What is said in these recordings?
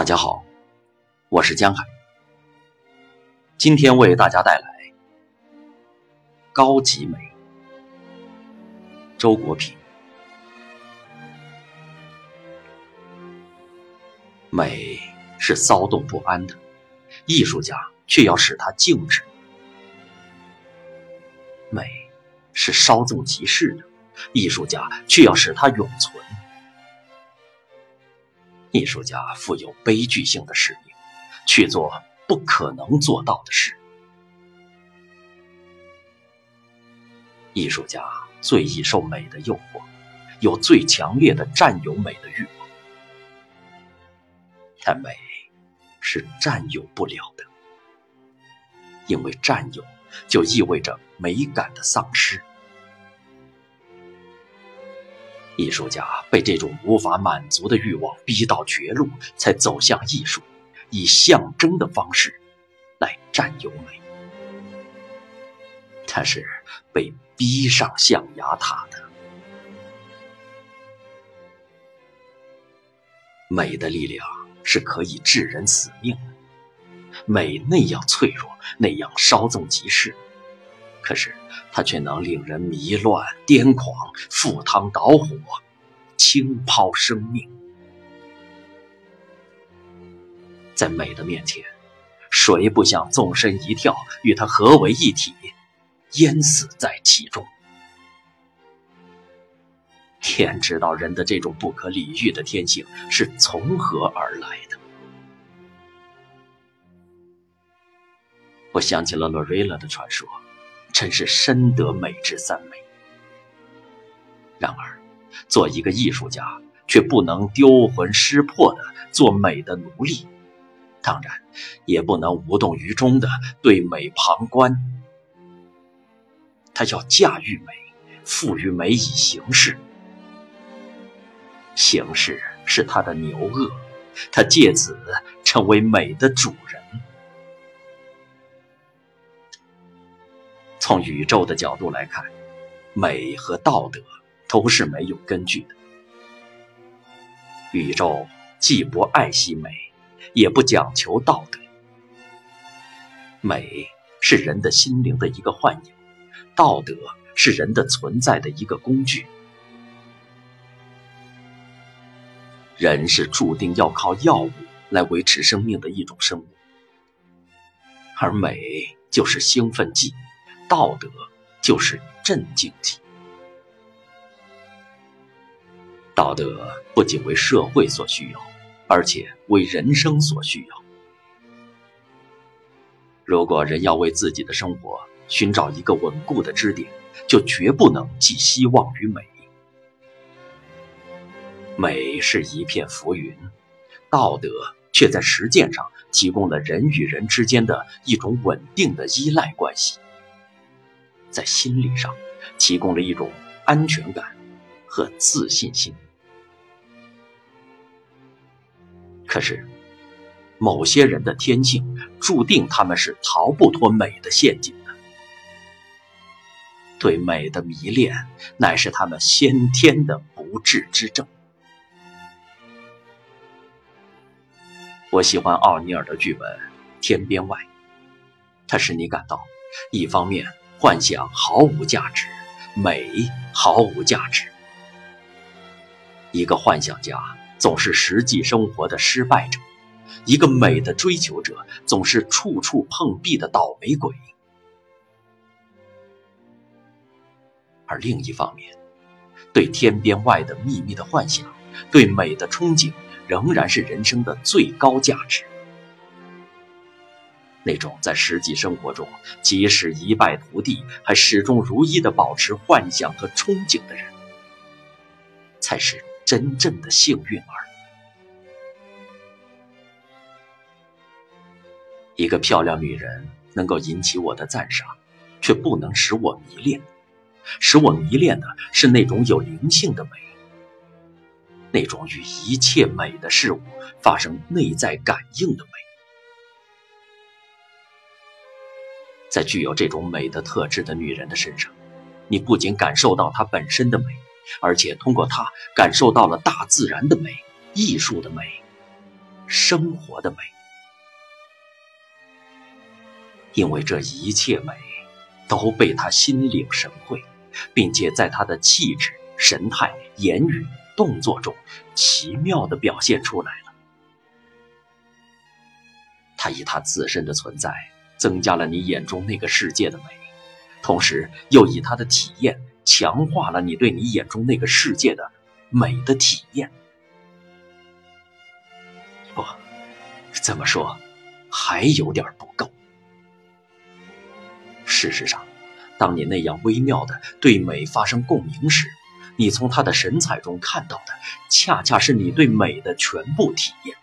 大家好，我是江海，今天为大家带来高级美。周国平，美是骚动不安的，艺术家却要使它静止；美是稍纵即逝的，艺术家却要使它永存。艺术家负有悲剧性的使命，去做不可能做到的事。艺术家最易受美的诱惑，有最强烈的占有美的欲望，但美是占有不了的，因为占有就意味着美感的丧失。艺术家被这种无法满足的欲望逼到绝路，才走向艺术，以象征的方式来占有美。他是被逼上象牙塔的。美的力量是可以致人死命的，美那样脆弱，那样稍纵即逝，可是。它却能令人迷乱、癫狂、赴汤蹈火、倾抛生命。在美的面前，谁不想纵身一跳，与它合为一体，淹死在其中？天知道人的这种不可理喻的天性是从何而来的。我想起了洛瑞拉的传说。真是深得美之赞美。然而，做一个艺术家，却不能丢魂失魄的做美的奴隶，当然，也不能无动于衷的对美旁观。他要驾驭美，赋予美以形式，形式是他的牛轭，他借此成为美的主人。从宇宙的角度来看，美和道德都是没有根据的。宇宙既不爱惜美，也不讲求道德。美是人的心灵的一个幻影，道德是人的存在的一个工具。人是注定要靠药物来维持生命的一种生物，而美就是兴奋剂。道德就是镇静剂。道德不仅为社会所需要，而且为人生所需要。如果人要为自己的生活寻找一个稳固的支点，就绝不能寄希望于美。美是一片浮云，道德却在实践上提供了人与人之间的一种稳定的依赖关系。在心理上提供了一种安全感和自信心。可是，某些人的天性注定他们是逃不脱美的陷阱的。对美的迷恋乃是他们先天的不治之症。我喜欢奥尼尔的剧本《天边外》，它使你感到，一方面。幻想毫无价值，美毫无价值。一个幻想家总是实际生活的失败者，一个美的追求者总是处处碰壁的倒霉鬼。而另一方面，对天边外的秘密的幻想，对美的憧憬，仍然是人生的最高价值。那种在实际生活中即使一败涂地，还始终如一的保持幻想和憧憬的人，才是真正的幸运儿。一个漂亮女人能够引起我的赞赏，却不能使我迷恋。使我迷恋的是那种有灵性的美，那种与一切美的事物发生内在感应的美。在具有这种美的特质的女人的身上，你不仅感受到她本身的美，而且通过她感受到了大自然的美、艺术的美，生活的美。因为这一切美都被他心领神会，并且在他的气质、神态、言语、动作中奇妙地表现出来了。他以他自身的存在增加了你眼中那个世界的美，同时又以他的体验强化了你对你眼中那个世界的美的体验。不，这么说还有点不够。事实上，当你那样微妙的对美发生共鸣时，你从他的神采中看到的，恰恰是你对美的全部体验，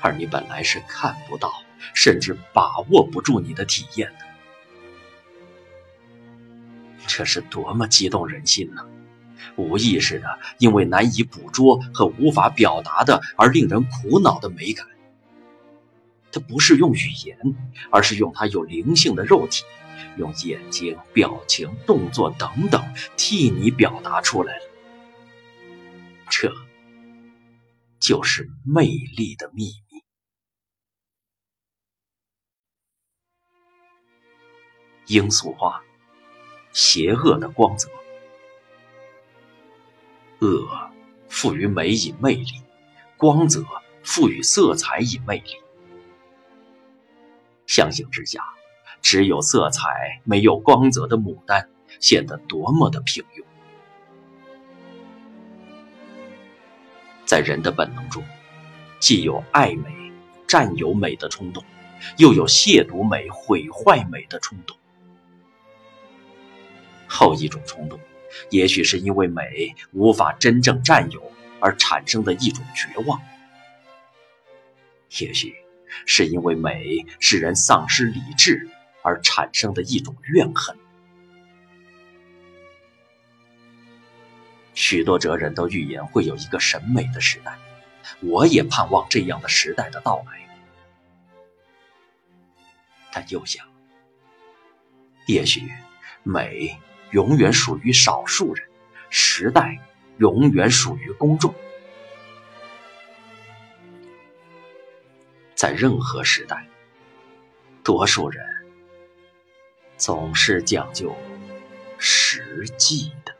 而你本来是看不到，甚至把握不住你的体验。这是多么激动人心呢！无意识的，因为难以捕捉和无法表达的而令人苦恼的美感。它不是用语言，而是用它有灵性的肉体，用眼睛、表情、动作等等替你表达出来了。这就是魅力的秘密。罂粟花，邪恶的光泽。恶赋予美以魅力，光泽赋予色彩以魅力。相形之下，只有色彩没有光泽的牡丹显得多么的平庸。在人的本能中，既有爱美、占有美的冲动，又有亵渎美、毁坏美的冲动。后一种冲动，也许是因为美无法真正占有而产生的一种绝望，也许。是因为美使人丧失理智而产生的一种怨恨。许多哲人都预言会有一个审美的时代，我也盼望这样的时代的到来。但又想，也许美永远属于少数人，时代永远属于公众。在任何时代，多数人总是讲究实际的。